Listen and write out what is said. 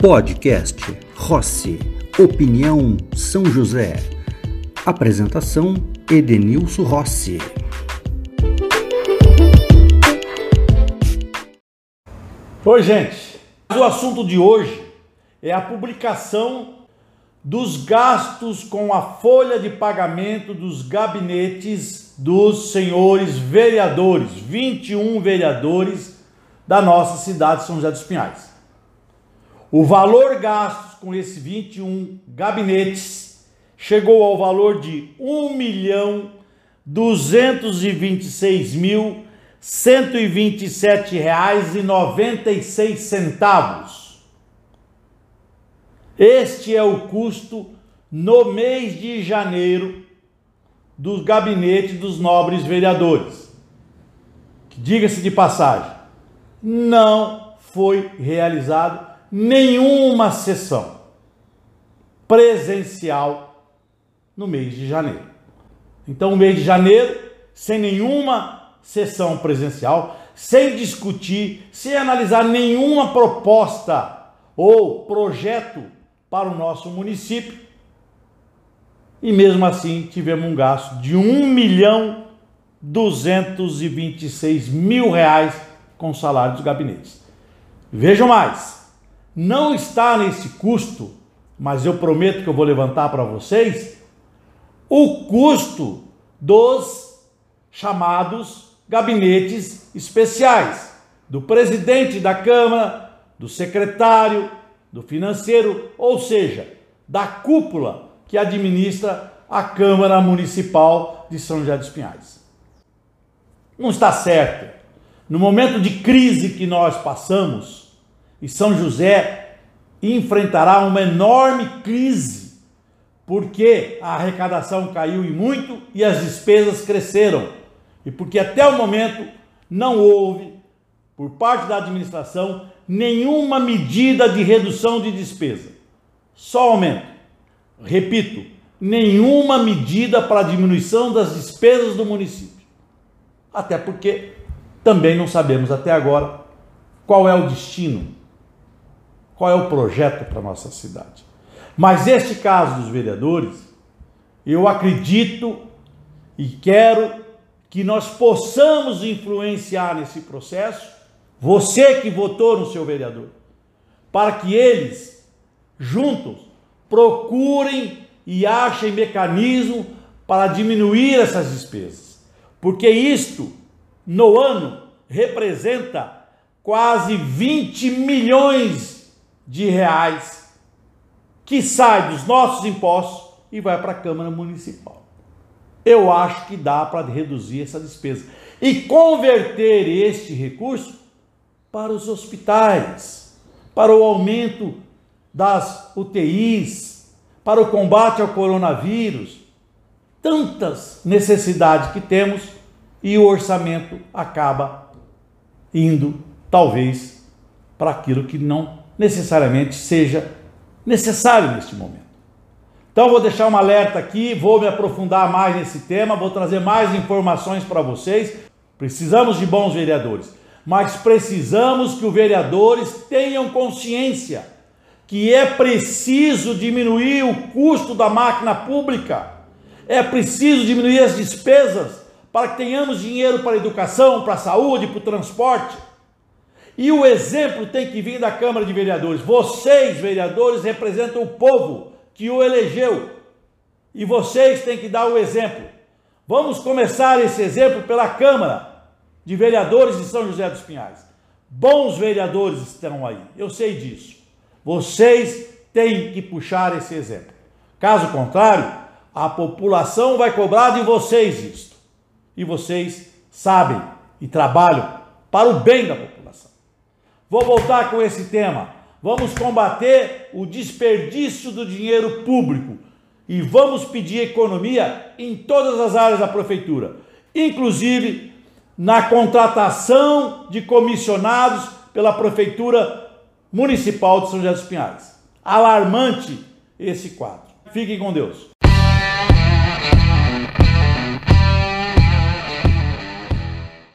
Podcast Rossi. Opinião São José. Apresentação Edenilson Rossi. Oi, gente. O assunto de hoje é a publicação dos gastos com a folha de pagamento dos gabinetes dos senhores vereadores, 21 vereadores da nossa cidade de São José dos Pinhais. O valor gasto com esses 21 gabinetes chegou ao valor de 1 milhão 226 mil 127 reais e 96 centavos. Este é o custo no mês de janeiro do gabinete dos nobres vereadores. Diga-se de passagem, não foi realizado nenhuma sessão presencial no mês de janeiro. Então, o mês de janeiro, sem nenhuma sessão presencial, sem discutir, sem analisar nenhuma proposta ou projeto para o nosso município. E mesmo assim tivemos um gasto de 1 milhão 226 mil reais com salário dos gabinetes. Vejam mais, não está nesse custo, mas eu prometo que eu vou levantar para vocês, o custo dos chamados gabinetes especiais, do presidente da Câmara, do secretário, do financeiro, ou seja, da cúpula que administra a Câmara Municipal de São José dos Pinhais. Não está certo. No momento de crise que nós passamos, e São José enfrentará uma enorme crise, porque a arrecadação caiu e muito e as despesas cresceram. E porque até o momento não houve, por parte da administração, nenhuma medida de redução de despesa. Só aumento. Repito, nenhuma medida para diminuição das despesas do município. Até porque também não sabemos até agora qual é o destino, qual é o projeto para nossa cidade. Mas este caso dos vereadores, eu acredito e quero que nós possamos influenciar nesse processo, você que votou no seu vereador, para que eles, juntos, procurem e achem mecanismo para diminuir essas despesas. Porque isto, no ano, representa quase 20 milhões de reais que sai dos nossos impostos e vai para a Câmara Municipal eu acho que dá para reduzir essa despesa e converter este recurso para os hospitais, para o aumento das UTIs, para o combate ao coronavírus. Tantas necessidades que temos e o orçamento acaba indo, talvez, para aquilo que não necessariamente seja necessário neste momento. Então vou deixar um alerta aqui, vou me aprofundar mais nesse tema, vou trazer mais informações para vocês. Precisamos de bons vereadores, mas precisamos que os vereadores tenham consciência que é preciso diminuir o custo da máquina pública. É preciso diminuir as despesas para que tenhamos dinheiro para a educação, para a saúde, para o transporte. E o exemplo tem que vir da Câmara de Vereadores. Vocês, vereadores, representam o povo que o elegeu. E vocês têm que dar o exemplo. Vamos começar esse exemplo pela Câmara de Vereadores de São José dos Pinhais. Bons vereadores estão aí, eu sei disso. Vocês têm que puxar esse exemplo. Caso contrário, a população vai cobrar de vocês isto. E vocês sabem e trabalham para o bem da população. Vou voltar com esse tema vamos combater o desperdício do dinheiro público e vamos pedir economia em todas as áreas da prefeitura, inclusive na contratação de comissionados pela prefeitura municipal de São José dos Pinhais. Alarmante esse quadro. Fiquem com Deus.